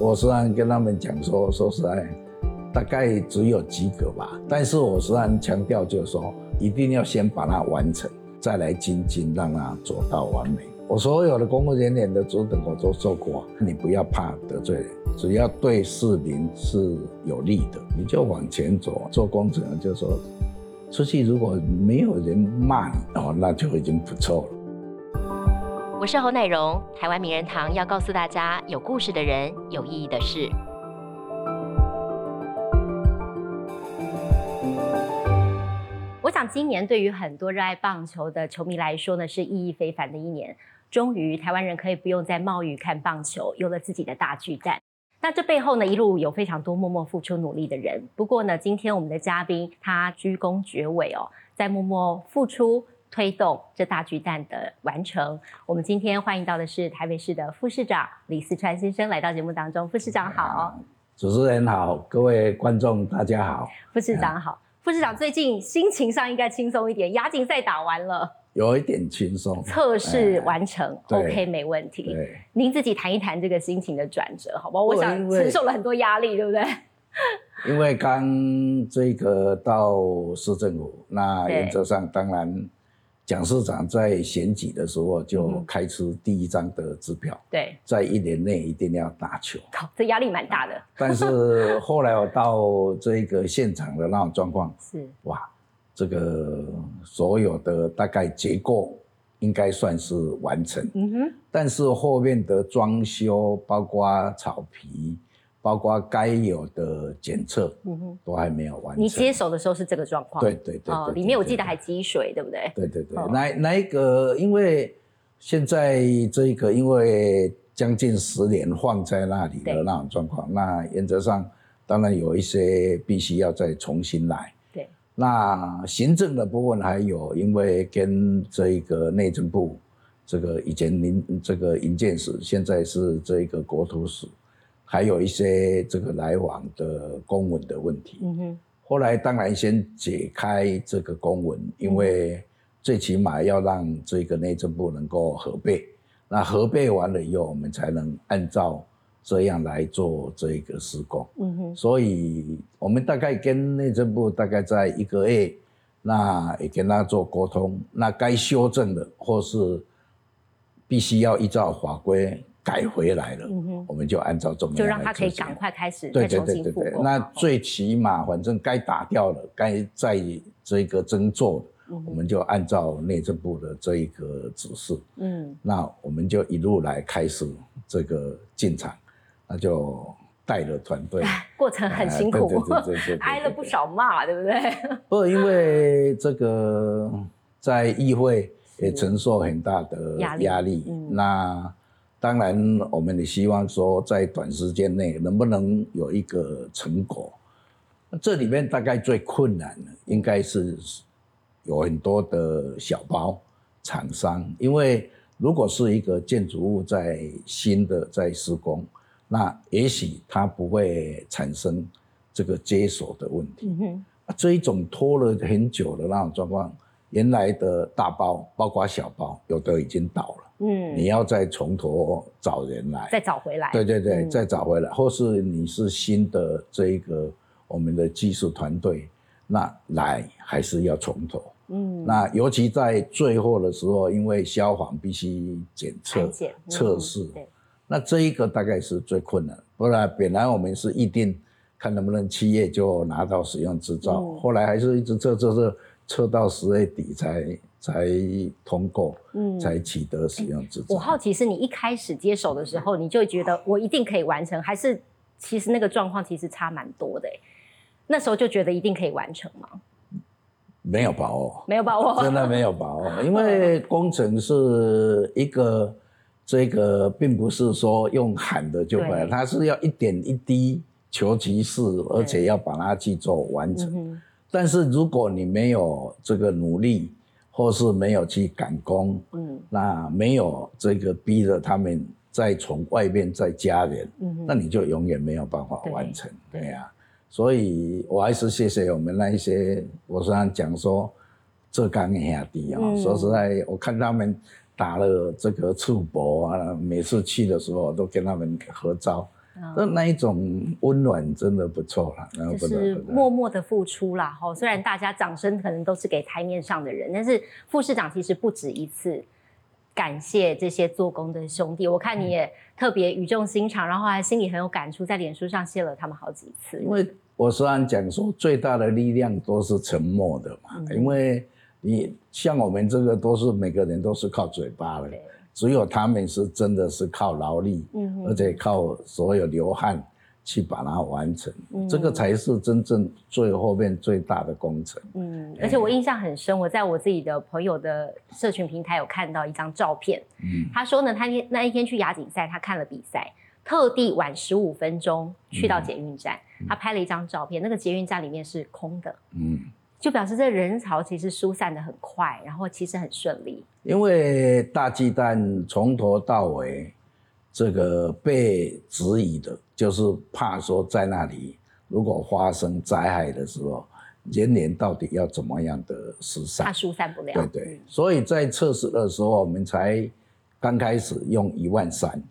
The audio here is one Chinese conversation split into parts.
我虽然跟他们讲说，说实在，大概只有及格吧。但是我虽然强调就是说，一定要先把它完成，再来精进，让它做到完美。我所有的公务人员的职等我都做过，你不要怕得罪人，只要对市民是有利的，你就往前走。做工程就说，出去如果没有人骂你哦，那就已经不错了。我是侯乃荣，台湾名人堂要告诉大家，有故事的人，有意义的事。我想今年对于很多热爱棒球的球迷来说呢，是意义非凡的一年。终于，台湾人可以不用再冒雨看棒球，有了自己的大巨蛋。那这背后呢，一路有非常多默默付出努力的人。不过呢，今天我们的嘉宾他居功厥伟哦，在默默付出推动这大巨蛋的完成。我们今天欢迎到的是台北市的副市长李四川先生来到节目当中。副市长好，主持人好，各位观众大家好。副市长好，副市长最近心情上应该轻松一点，亚锦赛打完了。有一点轻松，测试完成，OK，没问题。对，您自己谈一谈这个心情的转折，好不好？我想承受了很多压力，对不对？因为刚这个到市政府，那原则上当然，蒋市长在选举的时候就开出第一张的支票，对，在一年内一定要打球。好，这压力蛮大的。但是后来我到这个现场的那种状况是哇。这个所有的大概结构应该算是完成，嗯哼，但是后面的装修，包括草皮，包括该有的检测，嗯哼，都还没有完成。你接手的时候是这个状况？对对对，哦，里面我记得还积水，对不对？对对对，那那一个，因为现在这一个因为将近十年放在那里的那种状况，那原则上当然有一些必须要再重新来。对那行政的部分还有，因为跟这一个内政部，这个以前民这个营建室，现在是这一个国土史，还有一些这个来往的公文的问题。嗯哼。后来当然先解开这个公文，因为最起码要让这个内政部能够核备，那核备完了以后，我们才能按照。这样来做这个施工，嗯哼，所以我们大概跟内政部大概在一个月，那也跟他做沟通，那该修正的或是必须要依照法规改回来了，嗯，我们就按照中央就让他可以赶快开始对对对对对，那最起码反正该打掉了，该在这个争做的，我们就按照内政部的这一个指示，嗯，那我们就一路来开始这个进场。那就带了团队，过程很辛苦，挨了不少骂，对不对？不，因为这个在议会也承受很大的压力。那当然，我们也希望说，在短时间内能不能有一个成果。这里面大概最困难的，应该是有很多的小包厂商，因为如果是一个建筑物在新的在施工。那也许它不会产生这个接手的问题。嗯这一种拖了很久的那种状况，原来的大包，包括小包，有的已经倒了。嗯，你要再从头找人来，再找回来。对对对，再找回来，或是你是新的这一个我们的技术团队，那来还是要从头。嗯，那尤其在最后的时候，因为消防必须检测测试。那这一个大概是最困难，不然本来我们是预定看能不能七月就拿到使用执照，后来还是一直测测测，测到十月底才才通过，嗯，才取得使用执照。我好奇是你一开始接手的时候，你就觉得我一定可以完成，还是其实那个状况其实差蛮多的？那时候就觉得一定可以完成吗？没有把握，没有把握，真的没有把握，因为工程是一个。这个并不是说用喊的就来，它是要一点一滴求其事，而且要把它去做完成。但是如果你没有这个努力，或是没有去赶工，嗯，那没有这个逼着他们再从外面再加人，嗯，那你就永远没有办法完成，对呀。所以我还是谢谢我们那一些，我虽然讲说浙江兄弟啊，说实在，我看他们。打了这个赤膊啊，每次去的时候都跟他们合照，那那一种温暖真的不错啦，然后是默默的付出啦。哈，虽然大家掌声可能都是给台面上的人，但是副市长其实不止一次感谢这些做工的兄弟。我看你也特别语重心长，然后还心里很有感触，在脸书上谢了他们好几次。因为我虽然讲说最大的力量都是沉默的嘛，嗯因为你像我们这个都是每个人都是靠嘴巴的，对，只有他们是真的是靠劳力，嗯而且靠所有流汗去把它完成，嗯。这个才是真正最后面最大的工程。嗯，而且我印象很深，我在我自己的朋友的社群平台有看到一张照片，嗯，他说呢，他那那一天去亚锦赛，他看了比赛，特地晚十五分钟去到捷运站，他拍了一张照片，那个捷运站里面是空的，嗯，就表示这人潮其实疏散的很快，然后其实很顺利。因为大鸡蛋从头到尾，这个被质疑的，就是怕说在那里如果发生灾害的时候，人员到底要怎么样的疏怕散？疏散不了。对对，所以在测试的时候，我们才刚开始用一万三，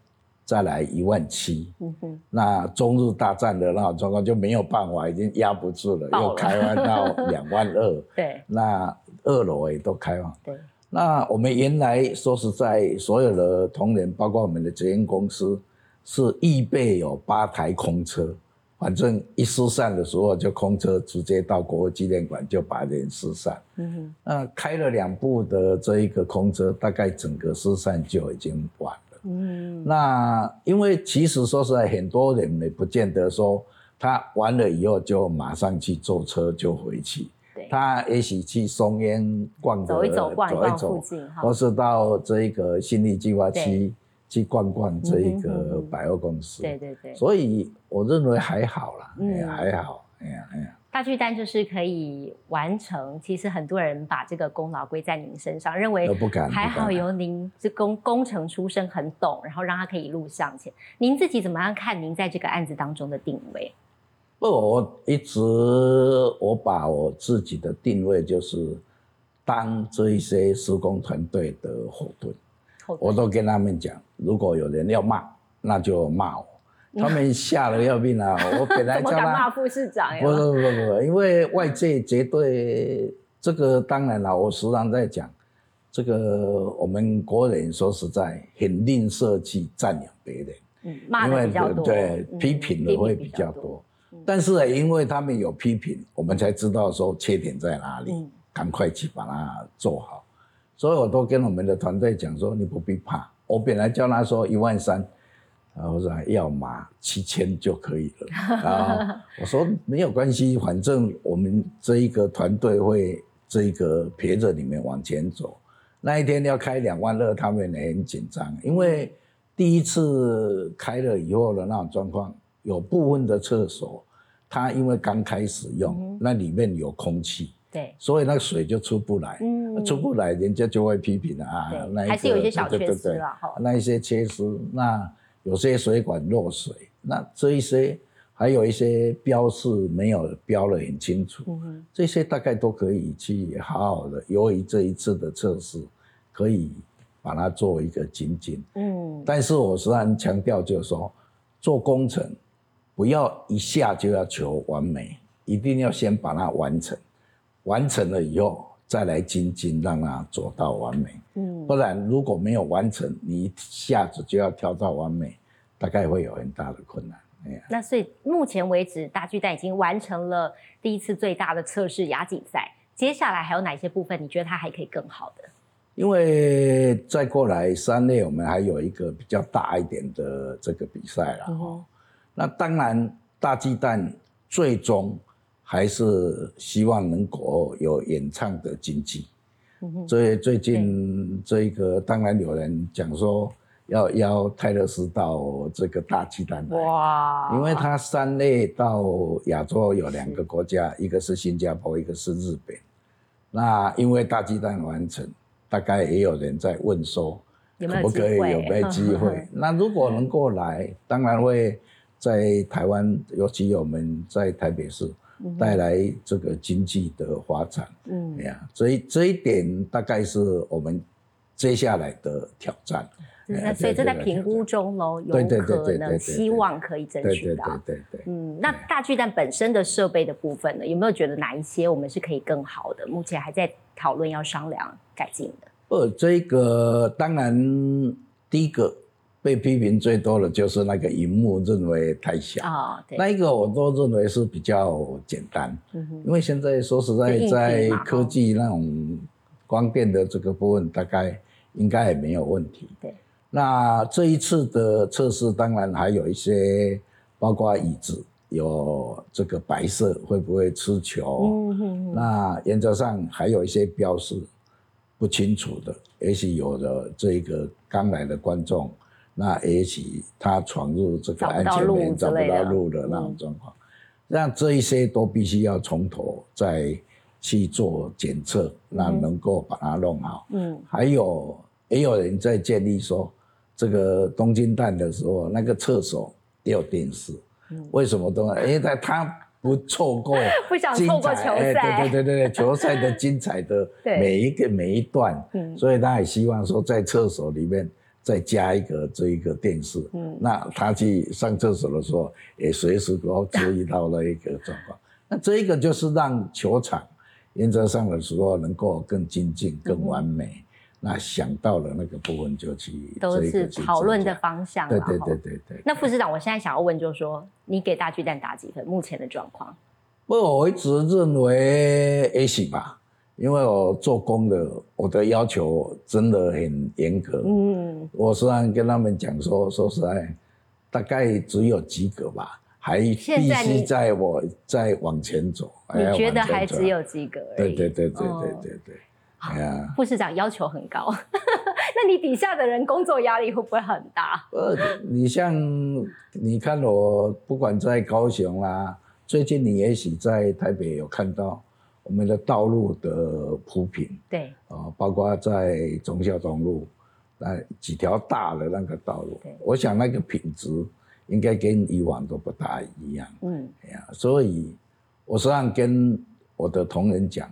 再来一万七。嗯哼，那中日大战的那种状况就没有办法，已经压不住了，了又开放到两万二，对那二楼也都开放。对，那我们原来说实在，所有的同仁，包括我们的捷运公司，是预备有八台空车，反正一失散的时候就空车直接到国父纪念馆就把人失散。嗯哼，那开了两部的这一个空车，大概整个失散就已经完了。嗯，那因为其实说实在，很多人也不见得说他完了以后就马上去坐车就回去，他也许去松烟逛个走一走，逛一逛走附近或。是到这一个新力计划区去逛逛这一个百货公司。对对对，所以我认为还好啦，嗯哎呀还好，哎呀哎呀，大巨蛋就是可以完成。其实很多人把这个功劳归在您身上，认为呃不敢还好不敢有您这工工程出身，很懂，然后让他可以一路向前。您自己怎么样看您在这个案子当中的定位？不，我一直我把我自己的定位就是当这一些施工团队的后盾。后我都跟他们讲，如果有人要骂，那就骂我。他们吓得要命啊！我本来叫他，敢骂副市长呀？不不不不不，因为外界绝对这个当然了，我时常在讲，这个我们国人说实在很吝啬去赞扬别人，嗯，骂因为的比较多，对嗯批评的会比较多。但是呢，因为他们有批评，我们才知道说缺点在哪里，嗯赶快去把它做好。所以我都跟我们的团队讲说，你不必怕。我本来叫他说一万三，然后我说要嘛七千就可以了。然后我说没有关系，反正我们这一个团队会这一个陪着你们往前走。那一天要开两万二，他们也很紧张，因为第一次开了以后的那种状况，有部分的厕所，它因为刚开始用，嗯那里面有空气，对，所以那个水就出不来。嗯出不来，人家就会批评了啊。那对，一还是有一些小缺失了哈。那一些缺失，那有些水管漏水，那这一些还有一些标示没有标得很清楚，嗯，这些大概都可以去好好的，由于这一次的测试，可以把它做一个精进。嗯，但是我时常强调，就是说，做工程不要一下就要求完美，一定要先把它完成，完成了以后再来精进，让它走到完美。嗯不然如果没有完成，你一下子就要跳到完美，大概会有很大的困难。哎呀，那所以目前为止，大巨蛋已经完成了第一次最大的测试亚锦赛。接下来还有哪些部分你觉得它还可以更好的？因为再过来三类，我们还有一个比较大一点的这个比赛了。哦那当然，大巨蛋最终还是希望能够有演唱的经济。所以最近这个当然有人讲说要邀泰勒斯到这个大鸡蛋来，哇因为他三类到亚洲有两个国家，一个是新加坡，一个是日本。那因为大鸡蛋完成，大概也有人在问说，可不可以有没有机会？那如果能够来，当然会在台湾，尤其我们在台北市带来这个经济的发展。嗯哎呀，所以这一点大概是我们接下来的挑战。那所以这在评估中喽，有可能希望可以争取到。对对对。嗯，那大巨蛋本身的设备的部分呢，有没有觉得哪一些我们是可以更好的？目前还在讨论要商量改进的。呃，这个当然第一个。被批评最多的就是那个荧幕认为太小啊，那一个我都认为是比较简单，因为现在说实在，在科技那种光电的这个部分，大概应该也没有问题。对，那这一次的测试，当然还有一些，包括椅子有这个白色会不会吃球？嗯那原则上还有一些标示不清楚的，也许有的这个刚来的观众。那也许他闯入这个安全门找不到路的那种状况，那这一些都必须要从头再去做检测，那能够把它弄好。嗯，还有也有人在建议说，这个东京蛋的时候那个厕所有电视，为什么都？因为他他不错过 不想错过球赛，对对对对，球赛的精彩的每一个每一段，所以他也希望说在厕所里面。再加一个这一个电视，嗯，那他去上厕所的时候也随时都注意到了一个状况。那这一个就是让球场原则上的时候能够更精进、更完美。那想到了那个部分就去都是讨论的方向。对对对对对。那副市长，我现在想要问就是说，你给大巨蛋打几分？目前的状况？不，我一直认为 A 型吧。因为我做工的，我的要求真的很严格。嗯，我虽然跟他们讲说，说实在，大概只有及格吧，还必须在我再往前走。你觉得还只有及格？对对对对对对对。哎呀，副市长要求很高，那你底下的人工作压力会不会很大？呃，你像你看我，不管在高雄啦，最近你也许在台北有看到。我们的道路的铺平，对，啊，包括在中孝东路那几条大的那个道路，我想那个品质应该跟以往都不大一样，嗯，哎呀，所以我实际上跟我的同仁讲，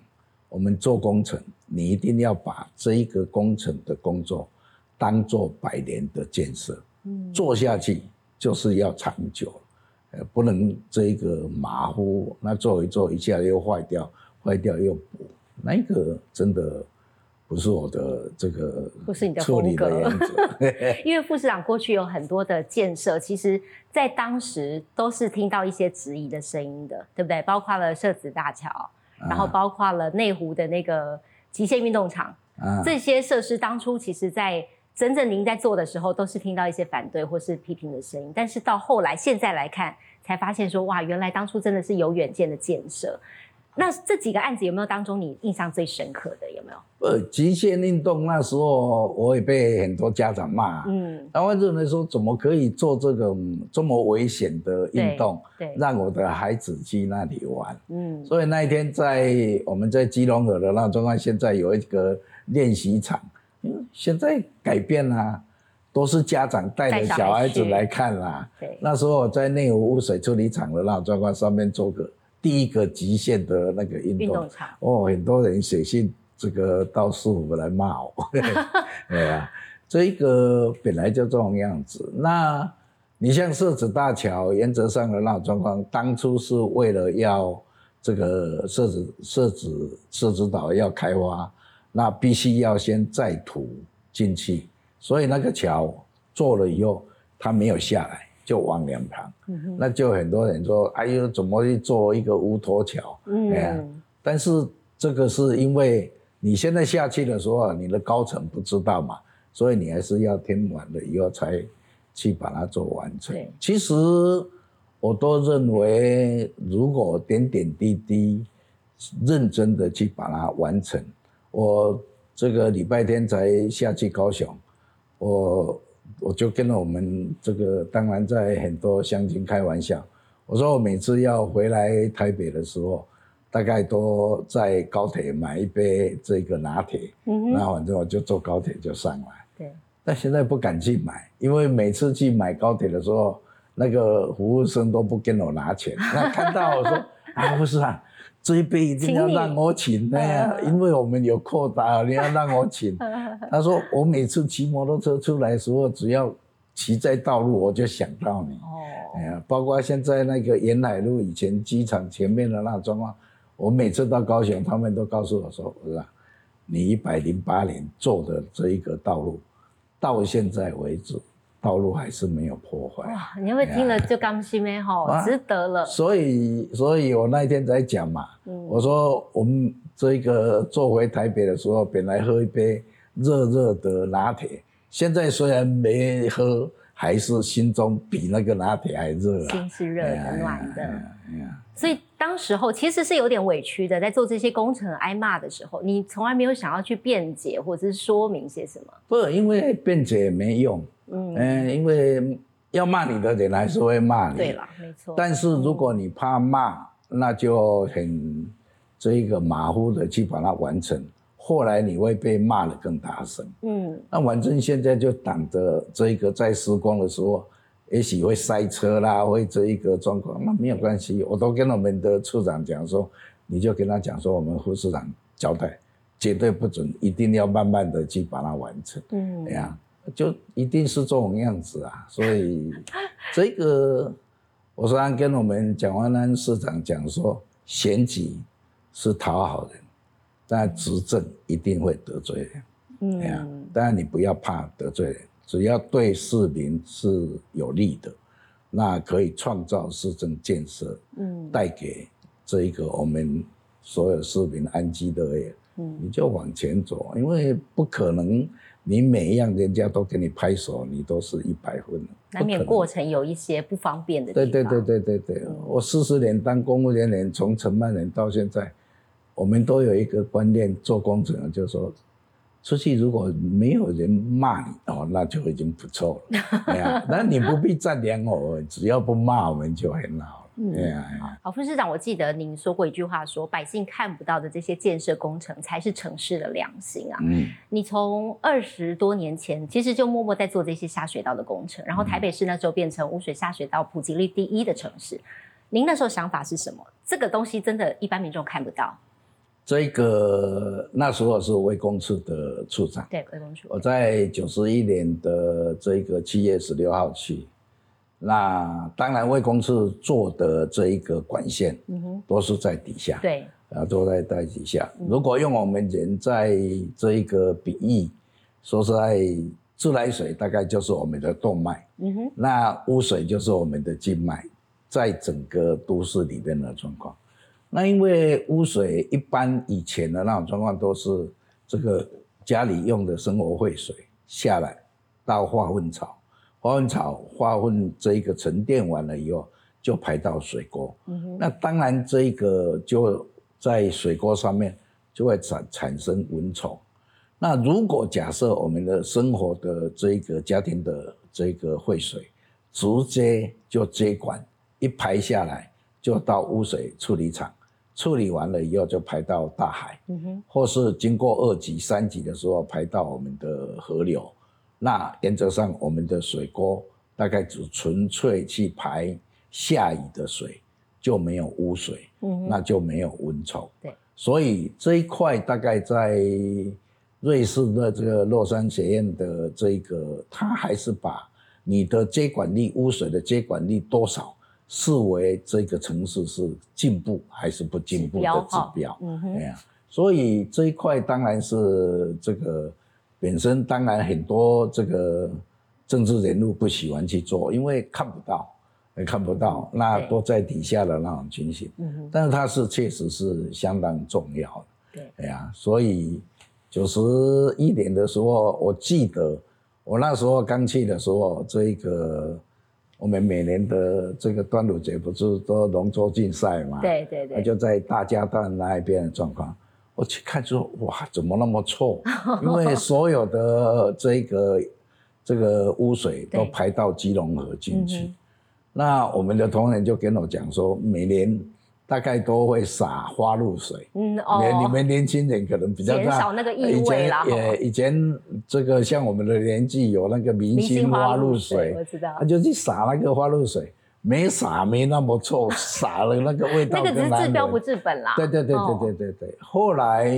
我们做工程，你一定要把这一个工程的工作当做百年的建设，嗯，做下去就是要长久，呃，不能这一个马虎，那做一做一下又坏掉。坏掉又补，那个真的不是我的这个不是你的风格。因为副市长过去有很多的建设，其实在当时都是听到一些质疑的声音的，对不对？包括了社子大桥，然后包括了内湖的那个极限运动场，这些设施当初其实，在真正您在做的时候，都是听到一些反对或是批评的声音。但是到后来，现在来看，才发现说，哇，原来当初真的是有远见的建设。那这几个案子有没有当中你印象最深刻的？有没有？呃，极限运动那时候我也被很多家长骂，嗯，然后认为说怎么可以做这个这么危险的运动，对，让我的孩子去那里玩，嗯，所以那一天在我们在基隆河的那状况，现在有一个练习场，嗯，现在改变了，都是家长带着小孩子来看啦，对，那时候我在内湖污水处理厂的那状况上面做个。第一个极限的那个运动场哦，很多人写信这个到师傅来骂我，对啊，这一个本来就这种样子。那你像设置大桥，原则上的那种状况，当初是为了要这个设置设置设置岛要开发，那必须要先载土进去，所以那个桥做了以后，它没有下来。就往两旁，那就很多人说：“哎呦，怎么去做一个无头桥？”嗯，但是这个是因为你现在下去的时候，你的高层不知道嘛，所以你还是要填完了以后才去把它做完成。其实我都认为，如果点点滴滴认真的去把它完成，我这个礼拜天才下去高雄，我。我就跟了我们这个，当然在很多乡亲开玩笑，我说我每次要回来台北的时候，大概都在高铁买一杯这个拿铁，那反正我就坐高铁就上来。对。但现在不敢去买，因为每次去买高铁的时候，那个服务生都不跟我拿钱，那看到我说。啊，不是啊，这一杯一定要让我请的呀，因为我们有扩大，你要让我请。他说我每次骑摩托车出来的时候，只要骑在道路，我就想到你。哦，哎呀，包括现在那个沿海路以前机场前面的那状况，我每次到高雄，他们都告诉我说，是吧？你一百零八年做的这一个道路，到现在为止。道路还是没有破坏哇！你会听了就甘心没吼，值得了。所以，所以我那一天在讲嘛，我说我们这个坐回台北的时候，本来喝一杯热热的拿铁，现在虽然没喝，还是心中比那个拿铁还热。心是热的，暖的。所以当时候其实是有点委屈的，在做这些工程挨骂的时候，你从来没有想要去辩解或者是说明些什么。不，因为辩解也没用。嗯，因为要骂你的人还是会骂你。对了，没错。但是如果你怕骂，那就很这一个马虎的去把它完成，后来你会被骂的更大声。嗯，那反正现在就挡着这一个在施工的时候，也许会塞车啦，会这一个状况，那没有关系，我都跟我们的处长讲说，你就跟他讲说，我们副市长交代，绝对不准，一定要慢慢的去把它完成。嗯，这样。就一定是这种样子啊，所以 这个我昨天跟我们蒋万安市长讲说，选举是讨好人，但执政一定会得罪人。嗯，哎呀，当然你不要怕得罪人，只要对市民是有利的，那可以创造市政建设，嗯，带给这一个我们所有市民安居乐业，嗯，你就往前走，因为不可能。你每一样人家都给你拍手，你都是一百分。难免过程有一些不方便的地方。对对对对对对，我四十年当公务人员，从承办人到现在，我们都有一个观念，做工程就是说，出去如果没有人骂你哦，那就已经不错了。哎呀，那你不必赞扬我，只要不骂我们就很好。对啊，好，副市长，我记得您说过一句话，说百姓看不到的这些建设工程才是城市的良心啊。嗯，你从二十多年前其实就默默在做这些下水道的工程，然后台北市那时候变成污水下水道普及率第一的城市。您那时候想法是什么？这个东西真的一般民众看不到。这个那时候是卫工处的处长，对，卫工处。我在九十一年的这个七月十六号去。那当然，卫工处做的这一个管线，嗯哼，都是在底下，对，啊，都在在底下。如果用我们人在这一个比喻，说实在，自来水大概就是我们的动脉，嗯哼，那污水就是我们的静脉，在整个都市里边的状况。那因为污水一般以前的那种状况都是这个家里用的生活废水下来到化粪槽。化粪草花粉这一个沉淀完了以后，就排到水沟。嗯那当然这一个就在水沟上面就会产产生蚊虫。那如果假设我们的生活的这一个家庭的这个废水，直接就接管一排下来，就到污水处理厂处理完了以后，就排到大海。或是经过二级、三级的时候，排到我们的河流。那原则上，我们的水沟大概只纯粹去排下雨的水，就没有污水，嗯，那就没有蚊虫。对，所以这一块大概在瑞士的这个洛杉学院的这个，他还是把你的接管力、污水的接管力多少视为这个城市是进步还是不进步的指标。嗯哼，所以这一块当然是这个。本身当然很多这个政治人物不喜欢去做，因为看不到，也看不到，那都在底下的那种情形。嗯但是它是确实是相当重要的。对。哎呀，所以九十一年的时候，我记得我那时候刚去的时候，这一个我们每年的这个端午节不是都龙舟竞赛嘛？对对对。就在大家段那一边的状况。我去看说，哇，怎么那么臭？因为所有的这个这个污水都排到基隆河进去。那我们的同仁就跟我讲说，每年大概都会洒花露水。嗯哦。你们年轻人可能比较减少那个异味啦。也以前这个像我们的年纪有那个明星花露水，我知道。他就去洒那个花露水，没撒没那么臭，撒了那个味道那个只是更难治标不治本啦。对对对哦对对对对。后来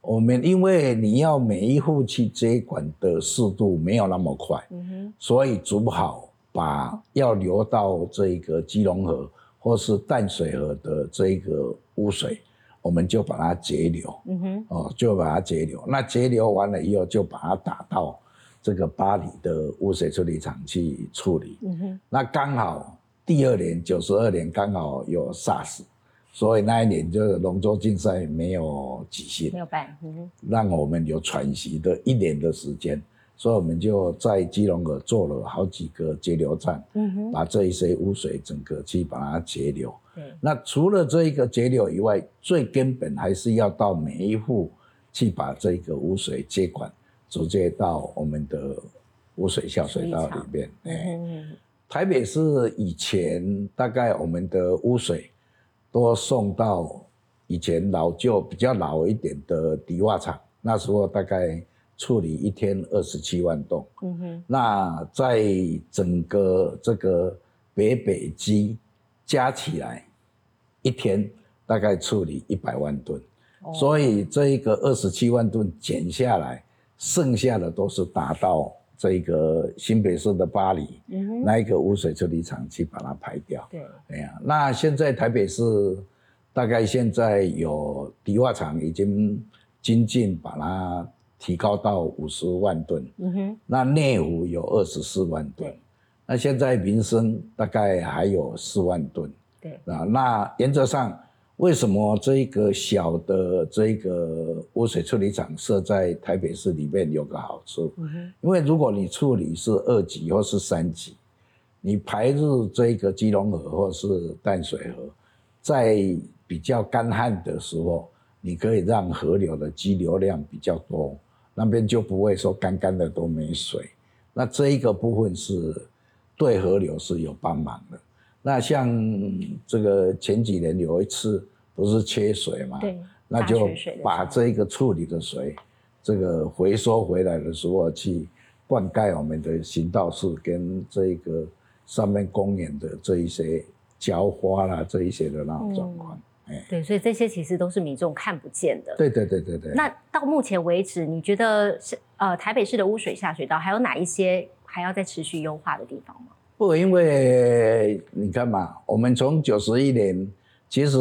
我们因为你要每一户去接管的速度没有那么快，嗯，所以煮好把要流到这个基隆河或是淡水河的这个污水，我们就把它截流，嗯哼，哦，就把它截流。那截流完了以后，就把它打到这个巴黎的污水处理厂去处理。嗯哼，那刚好第二年九十二年刚好有 SARS，所以那一年就是龙舟竞赛没有举行没，有办，嗯，让我们有喘息的一年的时间，所以我们就在基隆河做了好几个截流站，嗯，把这一些污水整个去把它截流。那除了这一个截流以外，最根本还是要到每一户去把这个污水接管，直接到我们的污水下水道里面。哎、嗯哼，台北市以前大概我们的污水都送到以前老旧比较老一点的迪化厂，那时候大概处理一天二十七万吨。嗯哼，那在整个这个北北基加起来，一天大概处理一百万吨，哦所以这一个二十七万吨减下来，剩下的都是达到这个新北市的巴黎嗯哼，那一个污水处理厂去把它排掉。对，哎呀，那现在台北市大概现在有迪化厂已经精进把它提高到五十万吨，嗯哼，那内湖有二十四万吨，那现在民生大概还有四万吨对，啊。那原则上，为什么这一个小的这个污水处理厂设在台北市里面有个好处？嗯，因为如果你处理是二级或是三级，你排入这个基隆河或是淡水河，在比较干旱的时候，你可以让河流的激流量比较多，那边就不会说干干的都没水。那这一个部分是对河流是有帮忙的。那像这个前几年有一次不是缺水嘛，对，那就把这个处理的水，这个回收回来的时候去灌溉我们的行道树跟这个上面公园的这一些浇花啦，这一些的那种状况。哎、对，所以这些其实都是民众看不见的。对对对对对。那到目前为止，你觉得是呃台北市的污水下水道还有哪一些还要再持续优化的地方吗？不，因为你看嘛，我们从九十一年，其实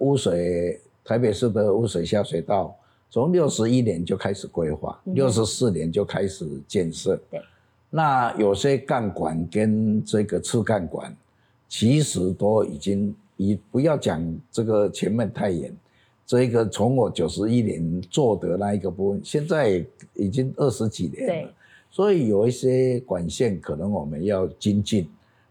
污水台北市的污水下水道，从六十一年就开始规划，嗯六十四年就开始建设。对，那有些干管跟这个次干管，其实都已经，以不要讲这个前面太远，这个从我九十一年做的那一个部分，现在已经二十几年了。对，所以有一些管线可能我们要精进，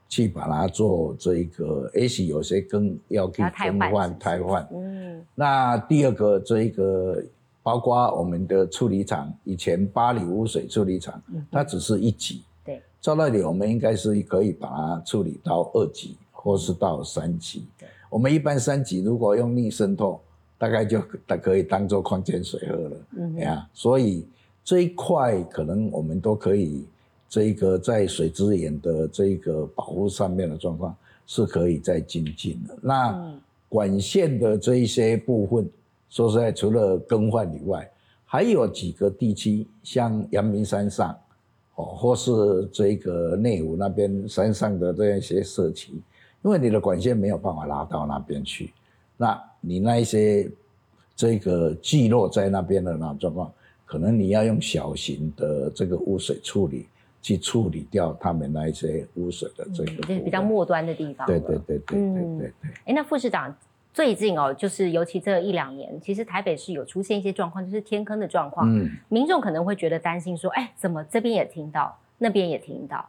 去把它做这一个，也许有些更要去更换汰换。嗯，那第二个这一个，包括我们的处理厂，以前巴黎污水处理厂，嗯它只是一级，对，照道理我们应该是可以把它处理到二级或是到三级对。我们一般三级如果用逆渗透，大概就可以当做矿泉水喝了。嗯哼，呀，所以这一块可能我们都可以，这一个在水资源的这一个保护上面的状况是可以再精进的。那嗯管线的这一些部分，说实在，除了更换以外，还有几个地区，像阳明山上，哦，或是这个内湖那边山上的这样一些社区，因为你的管线没有办法拉到那边去，那你那一些这个聚落在那边的那种状况，可能你要用小型的这个污水处理去处理掉他们那一些污水的这个嗯，就是比较末端的地方。对对。对对对嗯对对。哎，那副市长最近哦，就是尤其这一两年，其实台北市有出现一些状况，就是天坑的状况。嗯，民众可能会觉得担心，说：“哎，怎么这边也听到，那边也听到？”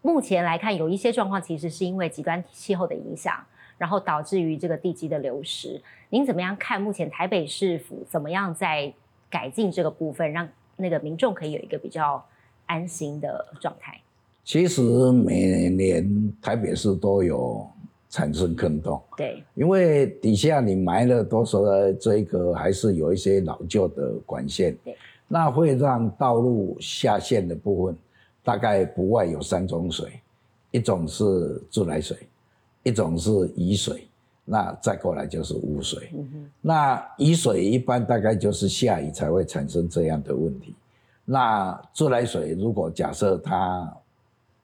目前来看，有一些状况其实是因为极端气候的影响，然后导致于这个地基的流失。您怎么样看？目前台北市府怎么样在改进这个部分，让那个民众可以有一个比较安心的状态？其实每年台北市都有产生坑洞，对，因为底下你埋了多少的这个还是有一些老旧的管线。对，那会让道路下陷的部分大概不外有三种水，一种是自来水，一种是雨水，那再过来就是污水。那雨水一般大概就是下雨才会产生这样的问题。那自来水如果假设它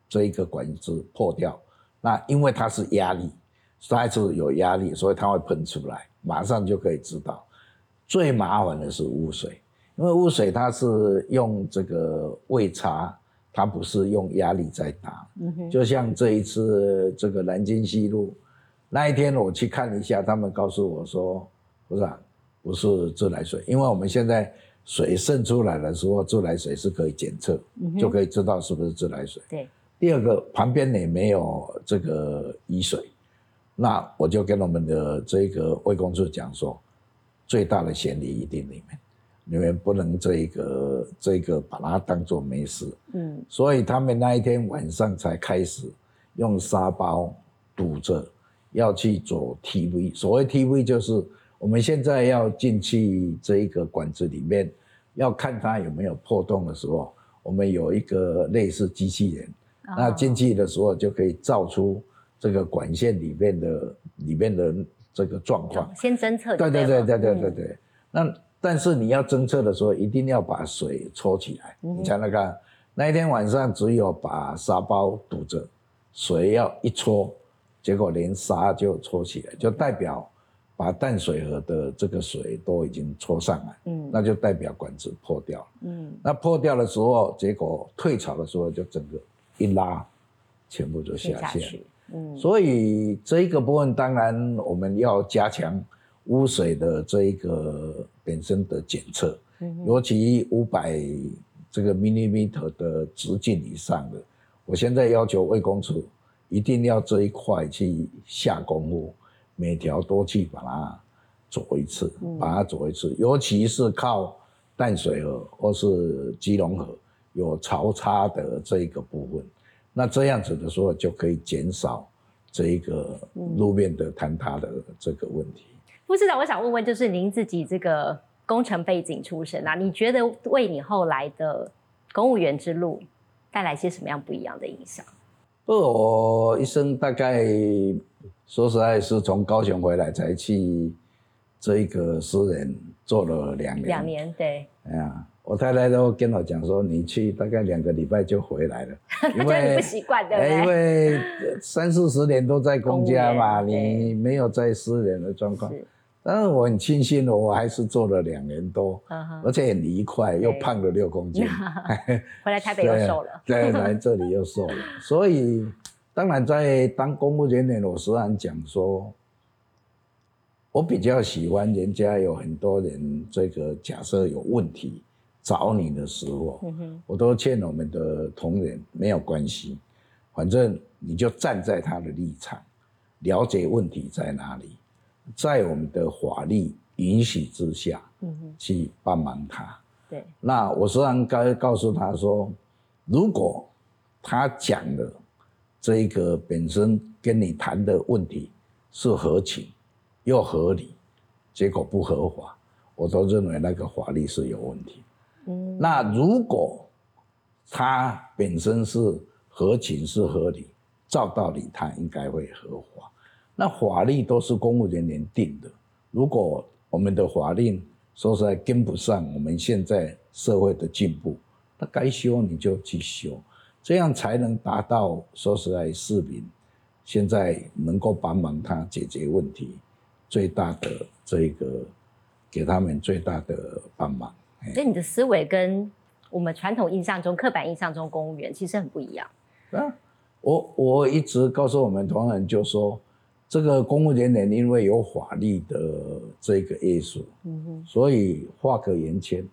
这一个管子破掉，那因为它是压力，它是有压力，所以它会喷出来，马上就可以知道。最麻烦的是污水，因为污水它是用这个位差，它不是用压力在打。就像这一次这个南京西路那一天，我去看了一下，他们告诉我说，不是，不是自来水，因为我们现在。水渗出来的时候，自来水是可以检测，就可以知道是不是自来水。对。第二个，旁边也没有这个雨水，那我就跟我们的这个卫工处讲说，最大的嫌疑一定你们，你们不能这个这个把它当做没事。嗯。所以他们那一天晚上才开始用沙包堵着，要去做 TV。所谓 TV 就是。我们现在要进去这一个管子里面，要看它有没有破洞的时候，我们有一个类似机器人，那进去的时候就可以照出这个管线里面的里面的这个状况，先侦测。对对对对对对对。那但是你要侦测的时候，一定要把水抽起来，你才能看。那一天晚上只有把沙包堵着，水要一搓，结果连沙就搓起来，就代表。把淡水河的这个水都已经抽上来，嗯，那就代表管子破掉了，嗯，那破掉的时候，结果退潮的时候就整个一拉，全部就下线，嗯，所以这一个部分当然我们要加强污水的这一个本身的检测，嗯，尤其五百这个 millimeter 的直径以上的，我现在要求卫工处一定要这一块去下功夫。每条都去把它走一次，把它走一次，尤其是靠淡水河或是基隆河有潮差的这一个部分，那这样子的时候就可以减少这一个路面的坍塌的这个问题。副市长，我想问问，就是您自己这个工程背景出身啊，你觉得为你后来的公务员之路带来些什么样不一样的影响？不，我一生大概。说实在，是从高雄回来才去这一个私人做了两年。两年，对。哎呀，我太太都跟我讲说，你去大概两个礼拜就回来了，因为不习惯的。因为三四十年都在公家嘛，你没有在私人的状况。但是我很庆幸我还是做了两年多，而且很愉快，又胖了六公斤。回来台北又瘦了。对，来这里又瘦了，所以。当然，在当公务人员，我时常讲说，我比较喜欢人家有很多人，这个假设有问题找你的时候，我都劝我们的同仁没有关系，反正你就站在他的立场，了解问题在哪里，在我们的法律允许之下，去帮忙他。对，那我虽然该告诉他说，如果他讲的。这一个本身跟你谈的问题是合情又合理，结果不合法，我都认为那个法律是有问题。嗯，那如果他本身是合情是合理，照道理他应该会合法。那法律都是公务人员定的，如果我们的法令说实在跟不上我们现在社会的进步，那该修你就去修。这样才能达到说实在，市民现在能够帮忙他解决问题，最大的这个给他们最大的帮忙。所以你的思维跟我们传统印象中、刻板印象中公务员其实很不一样。啊，我我一直告诉我们同仁，就说这个公务人员因为有法律的这个约束，嗯，所以画个圆圈，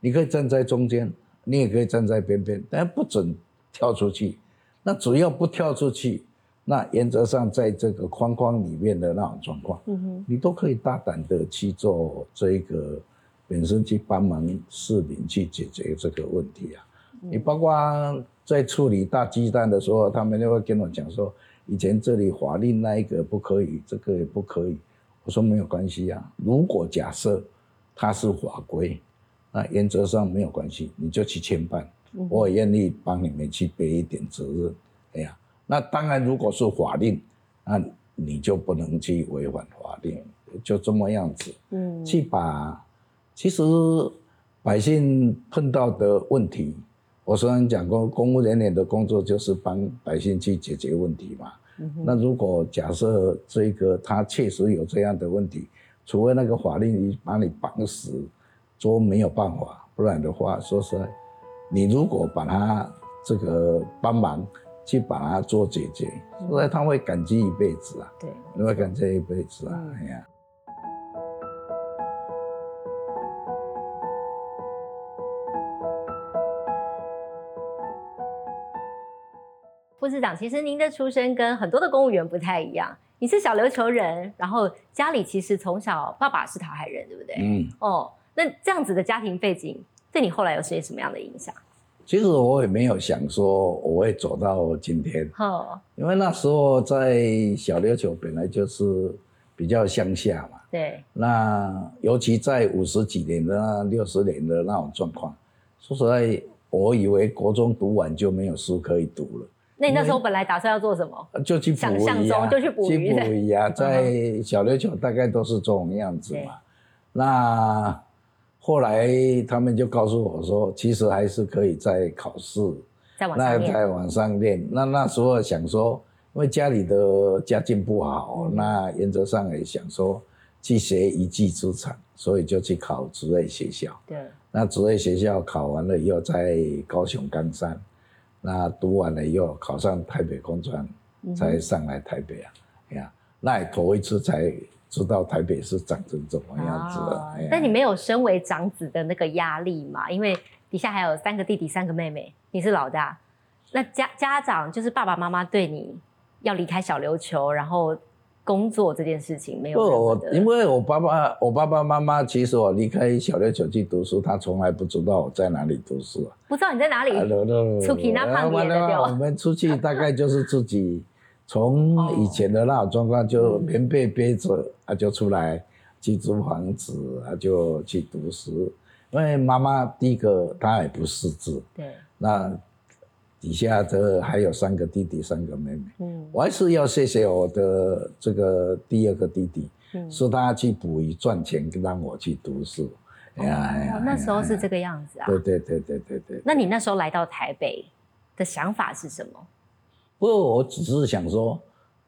你可以站在中间，你也可以站在边边，但不准。跳出去，那只要不跳出去，那原则上在这个框框里面的那种状况，嗯，你都可以大胆的去做这一个本身去帮忙市民去解决这个问题啊。你包括在处理大鸡蛋的时候，他们就会跟我讲说，以前这里法令那一个不可以，这个也不可以。我说没有关系啊，如果假设它是法规，那原则上没有关系，你就去牵办。我也愿意帮你们去背一点责任，哎呀，那当然，如果是法令，那你就不能去违反法令，就这么样子。嗯，去把其实百姓碰到的问题，我虽然讲过，公务人员的工作就是帮百姓去解决问题嘛。那如果假设这个他确实有这样的问题，除非那个法令把你绑死，说没有办法，不然的话，说实在，你如果把他这个帮忙去把他做解决，所以他会感激一辈子啊。对，你会感激一辈子啊。哎呀。副市长，其实您的出身跟很多的公务员不太一样，你是小琉球人，然后家里其实从小爸爸是桃海人，对不对？嗯。哦，那这样子的家庭背景对你后来有些什么样的影响？其实我也没有想说我会走到今天，哦，因为那时候在小琉球本来就是比较乡下嘛。对。那尤其在五十几年的那、六十年的那种状况，说实在，我以为国中读完就没有书可以读了。那你那时候本来打算要做什么？就去想象中就去捕鱼。去捕鱼啊，在小琉球大概都是这种样子嘛。那后来他们就告诉我说，其实还是可以再考试，在往上。那在往上练。那那时候想说，因为家里的家境不好，那原则上也想说去学一技之长，所以就去考职业学校。对。那职业学校考完了以后，在高雄冈山。那读完了以后，考上台北工专，才上来台北啊，哎呀，那也头一次才知道台北是长成怎么样子的。但你没有身为长子的那个压力嘛？因为底下还有三个弟弟、三个妹妹，你是老大。那家家长就是爸爸妈妈对你要离开小琉球，然后。工作这件事情没有。不，我因为我爸爸，我爸爸妈妈，其实我离开小六九去读书，他从来不知道我在哪里读书啊。不知道你在哪里？出去那旁边的我们出去 大概就是自己 从以前的那种状况，就棉被背着啊，就出来去租房子啊，就去读书。因为妈妈第一个她也不识字，对，那。底下的还有三个弟弟，三个妹妹。嗯，我还是要谢谢我的这个第二个弟弟，嗯是他去捕鱼赚钱，让我去读书。哎呀，那时候是这个样子啊。对对对对对对。那你那时候来到台北的想法是什么？不，我只是想说，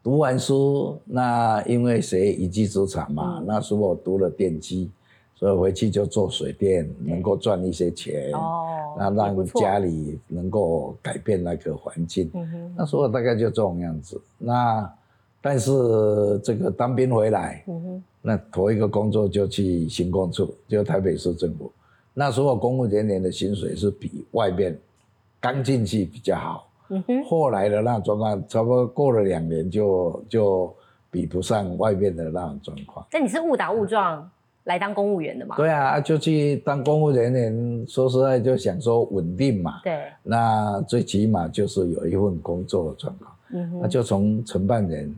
读完书，那因为学一技之长嘛，那时候我读了电机。所以回去就做水电，能够赚一些钱，那让家里能够改变那个环境。那时候大概就这种样子。那但是这个当兵回来，那头一个工作就去行工处，就台北市政府。那时候公务人员的薪水是比外面刚进去比较好。后来的那状况，差不多过了两年就就比不上外面的那种状况。那你是误打误撞？来当公务员的嘛？对啊，就去当公务人员。说实在，就想说稳定嘛。对。那最起码就是有一份工作的状况。嗯。那就从承办人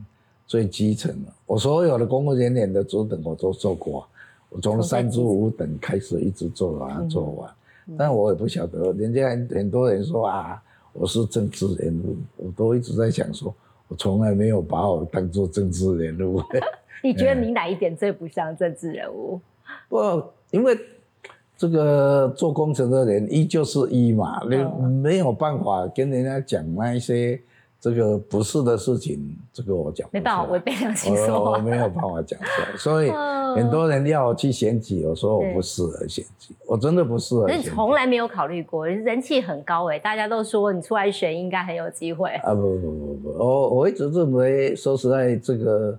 最基层的，我所有的公务人员的主等我都做过。我从三至五等开始一直做完做完。但我也不晓得，人家很多人说啊，我是政治人物，我都一直在想说，我从来没有把我当做政治人物。你觉得你哪一点最不像政治人物？不，因为这个做工程的人一就是一嘛，你没有办法跟人家讲那一些这个不是的事情。这个我讲没办法违背良心说我没有办法讲出来。所以很多人要我去选举，我说我不适合选举，我真的不适合。你从来没有考虑过，人气很高哎，大家都说你出来选应该很有机会。啊不不不不，我我一直认为，说实在这个。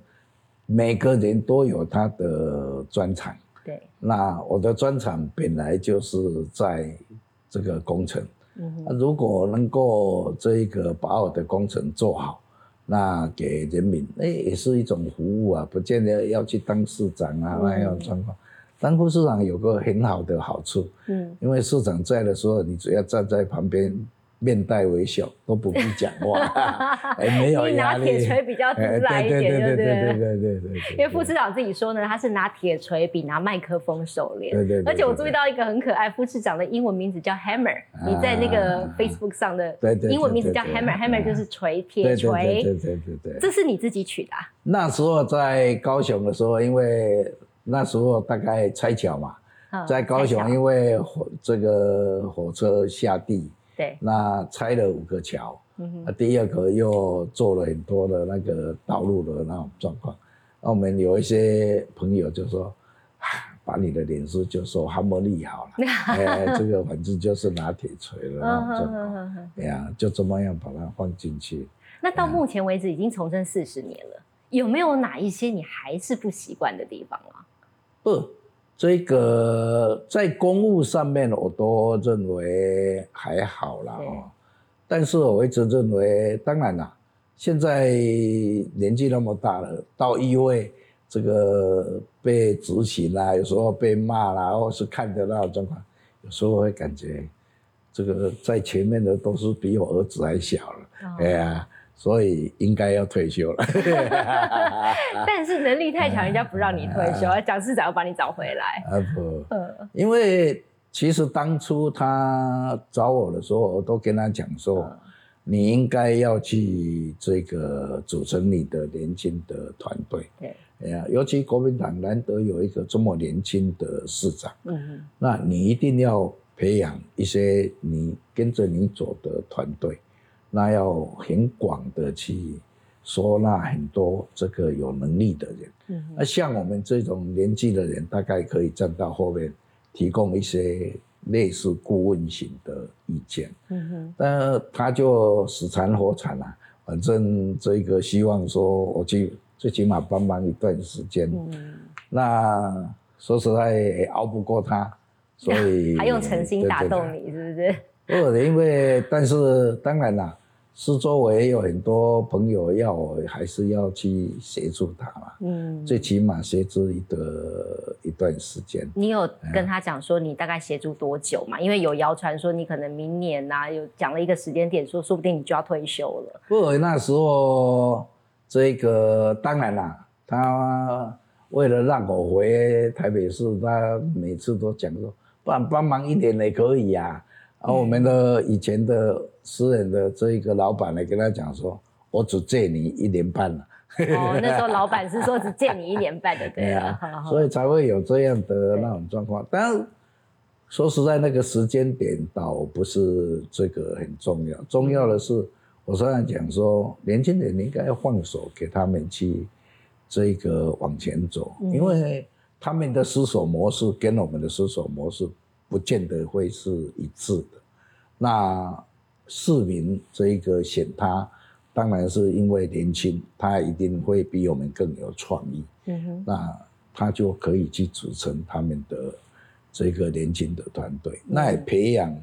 每个人都有他的专长，对。那我的专长本来就是在这个工程，嗯，如果能够这一个把我的工程做好，那给人民，哎，也是一种服务啊，不见得要去当市长啊那样状况。当副市长有个很好的好处，嗯，因为市长在的时候，你只要站在旁边面带微笑，都不必讲话，哎，没有你拿压力。铁锤比较自哎在一点，对对对对对对对。因为副市长自己说呢，他是拿铁锤比拿麦克风熟练。对对对而且我注意到一个很可爱，副市长的英文名字叫 Hammer，、你在那个 Facebook 上的英文名字叫 Hammer，Hammer 就是锤铁锤。对对对对对。这是你自己取的、啊？那时候在高雄的时候，因为那时候大概拆桥嘛，嗯在高雄因为火这个火车下地，对，那拆了五个桥，嗯啊，第二个又做了很多的那个道路的那种状况。那我们有一些朋友就说，啊把你的脸书就说哈莫利好了，哎，这个反正就是拿铁锤了那种状况，哎呀，就这么样把它放进去。那到目前为止已经重生四十年了，有没有哪一些你还是不习惯的地方啊？不，这个在公务上面我都认为还好啦哦，但是我一直认为，当然啦，现在年纪那么大了，到议会这个被执行啦，有时候被骂啦，或是看的那种状况，有时候会感觉这个在前面的都是比我儿子还小了，哦。哎呀，所以应该要退休了。但是能力太强，人家不让你退休，蒋市长要把你找回来。啊不。嗯因为其实当初他找我的时候，我都跟他讲说，嗯你应该要去这个组成你的年轻的团队。对，哎呀，尤其国民党难得有一个这么年轻的市长，嗯那你一定要培养一些你跟着你走的团队，那要很广的去收纳很多这个有能力的人。嗯那像我们这种年纪的人，大概可以站到后面，提供一些类似顾问型的意见。嗯哼，但他就死缠活缠啊，反正这个希望说我去最起码帮忙一段时间。嗯，那说实在也熬不过他，所以还用诚心打动。你，是不是？不，因为但是当然啦，四周围有很多朋友要我，还是要去协助他嘛。嗯，最起码协助一个一段时间。你有跟他讲说你大概协助多久嘛？因为有谣传说你可能明年呐、有讲了一个时间点，说说不定你就要退休了。不那时候这个当然啦，他为了让我回台北市，他每次都讲说，不然帮忙一点也可以呀、然后我们的以前的私人的这一个老板呢，跟他讲说，我只借你一年半了。哦，那时候老板是说只借你一年半的，对啊。所以才会有这样的那种状况。当然，说实在，那个时间点倒不是这个很重要，重要的是，我虽然讲说，年轻人应该要放手给他们去这个往前走，嗯因为他们的思索模式跟我们的思索模式不见得会是一致的。那市民这一个选他，当然是因为年轻，他一定会比我们更有创意。嗯哼，那他就可以去组成他们的这个年轻的团队，嗯。那也培养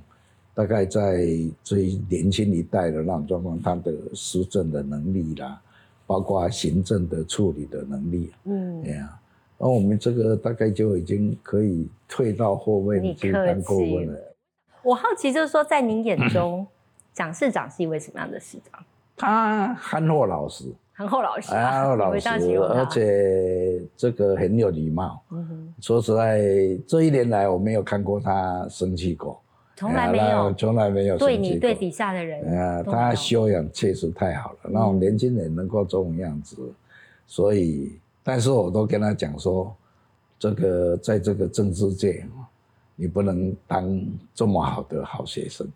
大概在最年轻一代的那种状况，他的施政的能力啦，包括行政的处理的能力，嗯。哎，呀，那我们这个大概就已经可以退到后位去当顾气。问了。我好奇就是说，在您眼中，蒋市长是一位什么样的市长？他憨厚老实，憨厚老实憨啊，厚老实而且这个很有礼貌。嗯哼，说实在，这一年来我没有看过他生气过，从来没有那从来没有。对你对底下的人，啊，他修养确实太好了，那种年轻人能够这种样子，所以，但是我都跟他讲说，这个在这个政治界，你不能当这么好的好学生。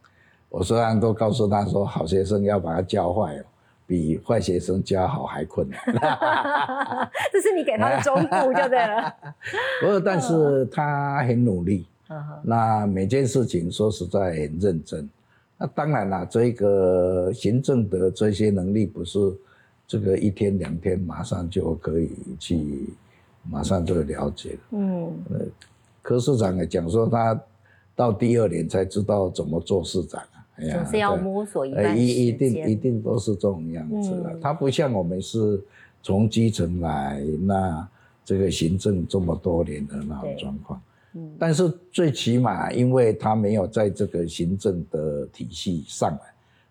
我虽然都告诉他说，好学生要把他教坏哦，比坏学生教好还困难。这是你给他的忠告就对了。不过，但是他很努力，那每件事情说实在很认真。那当然啦，这个行政的这些能力不是这个一天两天马上就可以去，马上就了解了。嗯，柯市长也讲说，他到第二年才知道怎么做市长啊。哎总是要摸索一呃段时一一定一。定都是这种样子的。嗯他不像我们是从基层来，那这个行政这么多年的那种状况。嗯但是最起码，因为他没有在这个行政的体系上来，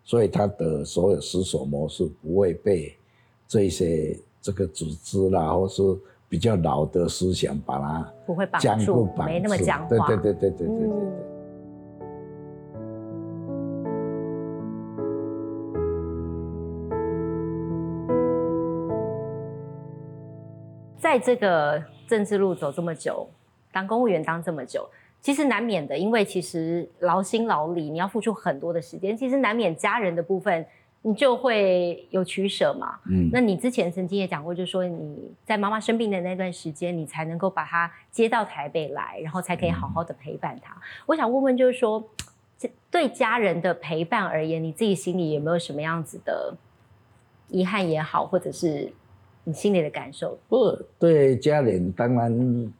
所以他的所有思索模式不会被这些这个组织啦，或是比较老的思想把它不会绑住，绑没那么住僵化。对对对对对对对对。嗯在这个政治路走这么久，当公务员当这么久，其实难免的，因为其实劳心劳力，你要付出很多的时间，其实难免家人的部分，你就会有取舍嘛。嗯，那你之前曾经也讲过，就是说你在妈妈生病的那段时间，你才能够把她接到台北来，然后才可以好好的陪伴她。我想问问，就是说，这对家人的陪伴而言，你自己心里有没有什么样子的遗憾也好，或者是你心里的感受？不对家人当然，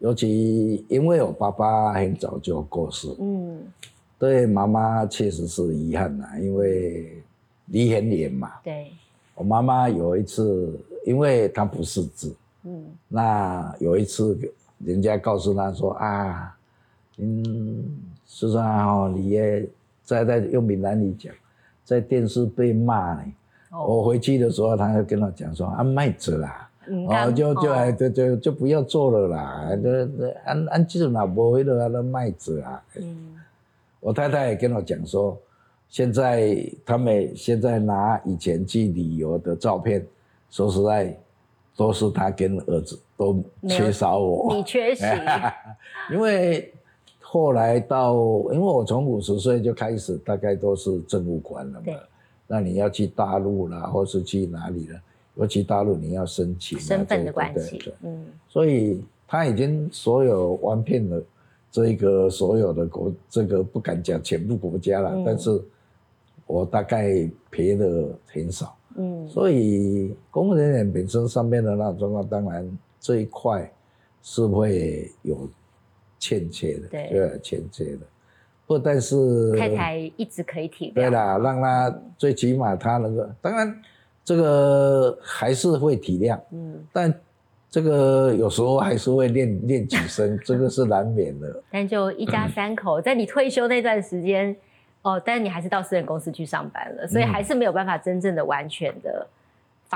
尤其因为我爸爸很早就过世，嗯，对妈妈确实是遗憾呐，因为离很远嘛。对，我妈妈有一次，因为她不识字，嗯那有一次人家告诉她说啊，嗯，苏珊哦，你也在在用闽南语讲，在电视被骂呢。哦，我回去的时候，他就跟我讲说啊，卖子啦。嗯哦，就就就就就不要做了啦，这这按按这种啦，不会的啊，那卖子啊。嗯。我太太也跟我讲说，现在他们现在拿以前去旅游的照片，说实在，都是他跟儿子都缺少我。你，缺席，因为后来到，因为我从五十岁就开始，大概都是政务官了嘛。对。那你要去大陆啦，或是去哪里了？尤其大陆你要申请啊身关系对对，嗯所以他已经所有玩遍了这个所有的国，这个不敢讲全部国家了，嗯但是我大概赔的很少，嗯，所以公务人员本身上面的那种状况，当然这一块是会有欠缺的，对有欠缺的。不但是太太一直可以体谅，对啦，让他最起码他能够，当然这个还是会体谅，嗯，但这个有时候还是会练练几声，这个是难免的。但就一家三口，在你退休那段时间，哦，但是你还是到私人公司去上班了，所以还是没有办法真正的完全的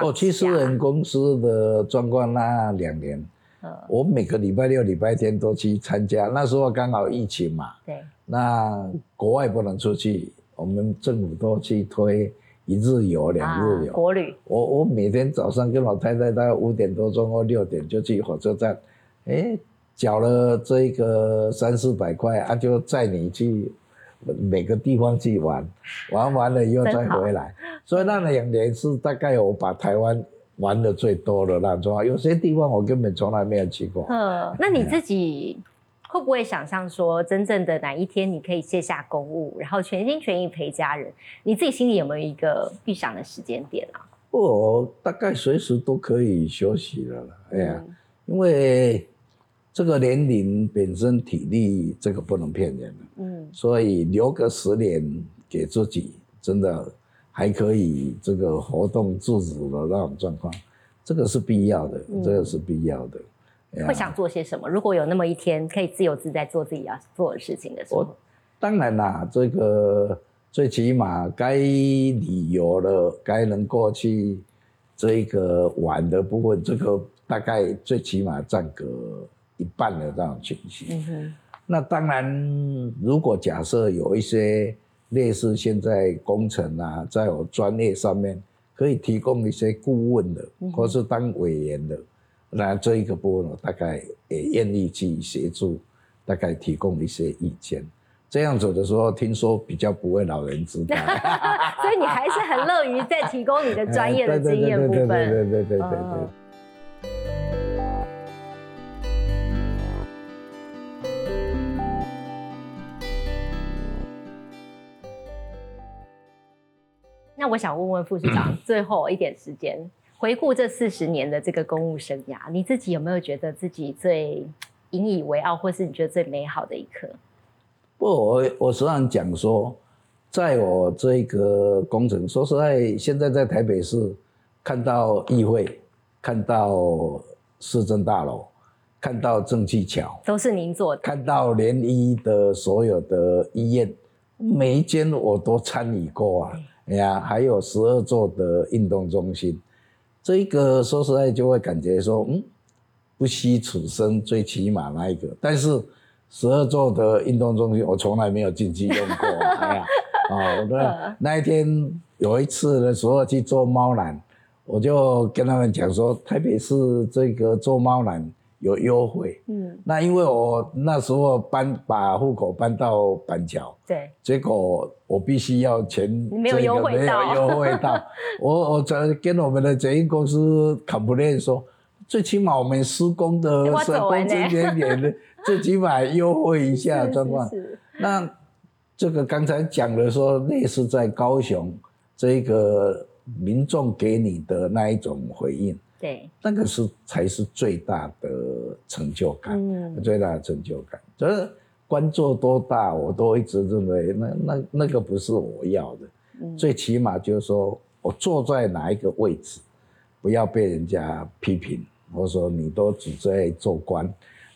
我去私人公司的状况那两年，嗯，我每个礼拜六、礼拜天都去参加。那时候刚好疫情嘛，对，那国外不能出去，我们政府都去推一日游、两日游。啊国旅，我我每天早上跟老太太大概五点多钟或六点就去火车站，哎，缴了这个三四百块啊，就载你去每个地方去玩，玩完了以后再回来。所以那两年是大概我把台湾玩的最多的那种，有些地方我根本从来没有去过。嗯，那你自己会不会想象说，真正的哪一天你可以卸下公务，然后全心全意陪家人？你自己心里有没有一个预想的时间点啊？我大概随时都可以休息了啦。哎呀，嗯因为这个年龄本身体力这个不能骗人的。嗯所以留个十年给自己，真的还可以这个活动自主的那种状况，这个是必要的，嗯这个是必要的。会想做些什么？如果有那么一天可以自由自在做自己要做的事情的时候，当然啦，这个最起码该旅游了，该能过去这个玩的部分，这个大概最起码占个一半的这种情形。嗯哼，那当然，如果假设有一些类似现在工程啊，在我专业上面可以提供一些顾问的，或是当委员的，那这一个部分我大概也愿意去协助，大概提供一些意见。这样子的时候，听说比较不会老人痴呆，所以你还是很乐于在提供你的专业的经验部对对分。对对对对对对哦那我想问问副市长，最后一点时间，回顾这四十年的这个公务生涯，你自己有没有觉得自己最引以为傲，或是你觉得最美好的一刻？不，我我时常讲说，在我这个工程，说实在，现在在台北市看到议会，看到市政大楼，看到正气桥，都是您做的，看到联医的所有的医院，每一间我都参与过啊，哎呀，还有十二座的运动中心，这一个说实在就会感觉说，嗯，不惜此生，最起码那一个，但是十二座的运动中心我从来没有进去用过，哎呀，啊，我的那一天有一次的时候去做猫缆，我就跟他们讲说，台北市这个做猫缆。有优惠，嗯，那因为我那时候搬把户口搬到板桥，对，结果我必须要钱，没有优惠到，没有优惠到，我我在跟我们的捷运公司 complain 说，最起码我们施工的是工资点点的，最起码优惠一下状况。那这个刚才讲的说，类似在高雄这个民众给你的那一种回应。对，那个是才是最大的成就感，嗯最大的成就感。就是官做多大，我都一直认为，那那那个不是我要的。最起码就是说我坐在哪一个位置，不要被人家批评，或者说你都只在做官，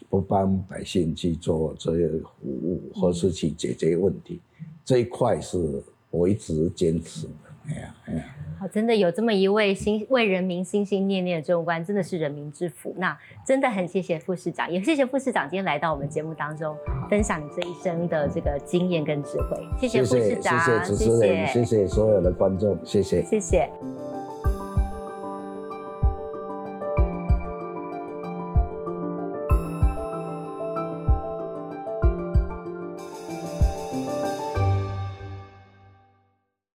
不帮百姓去做这些服务，或是去解决问题，这一块是我一直坚持的。哎呀，哎呀。真的有这么一位心为人民心心念念的政务官，真的是人民之福。那真的很谢谢副市长，也谢谢副市长今天来到我们节目当中，分享你这一生的这个经验跟智慧。谢谢副市长，谢谢主持人，谢谢所有的观众，谢谢，谢谢。